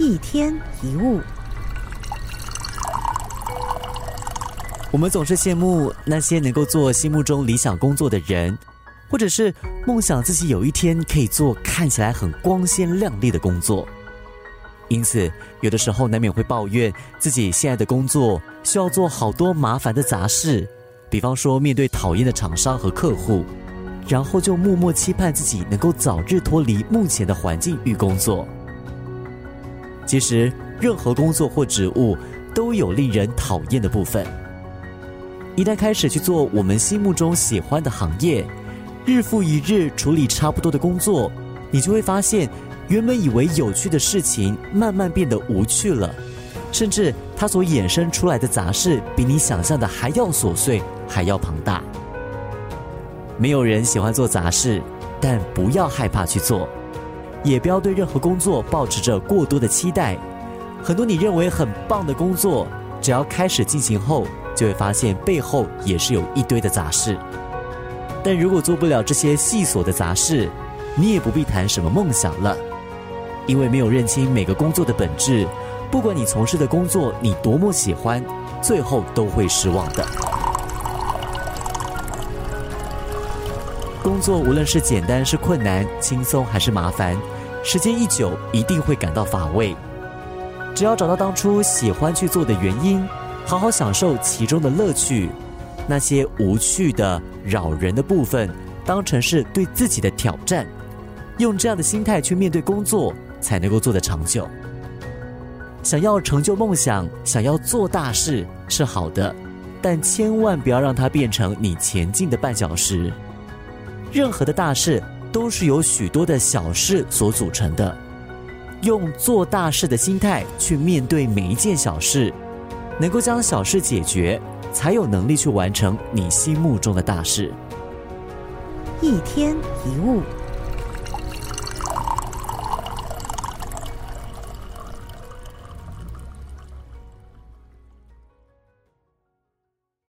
一天一物，我们总是羡慕那些能够做心目中理想工作的人，或者是梦想自己有一天可以做看起来很光鲜亮丽的工作。因此，有的时候难免会抱怨自己现在的工作需要做好多麻烦的杂事，比方说面对讨厌的厂商和客户，然后就默默期盼自己能够早日脱离目前的环境与工作。其实，任何工作或职务都有令人讨厌的部分。一旦开始去做我们心目中喜欢的行业，日复一日处理差不多的工作，你就会发现，原本以为有趣的事情，慢慢变得无趣了。甚至它所衍生出来的杂事，比你想象的还要琐碎，还要庞大。没有人喜欢做杂事，但不要害怕去做。也不要对任何工作抱持着过多的期待。很多你认为很棒的工作，只要开始进行后，就会发现背后也是有一堆的杂事。但如果做不了这些细琐的杂事，你也不必谈什么梦想了，因为没有认清每个工作的本质，不管你从事的工作你多么喜欢，最后都会失望的。工作无论是简单是困难、轻松还是麻烦，时间一久一定会感到乏味。只要找到当初喜欢去做的原因，好好享受其中的乐趣，那些无趣的、扰人的部分，当成是对自己的挑战，用这样的心态去面对工作，才能够做得长久。想要成就梦想，想要做大事是好的，但千万不要让它变成你前进的绊脚石。任何的大事都是由许多的小事所组成的，用做大事的心态去面对每一件小事，能够将小事解决，才有能力去完成你心目中的大事。一天一物。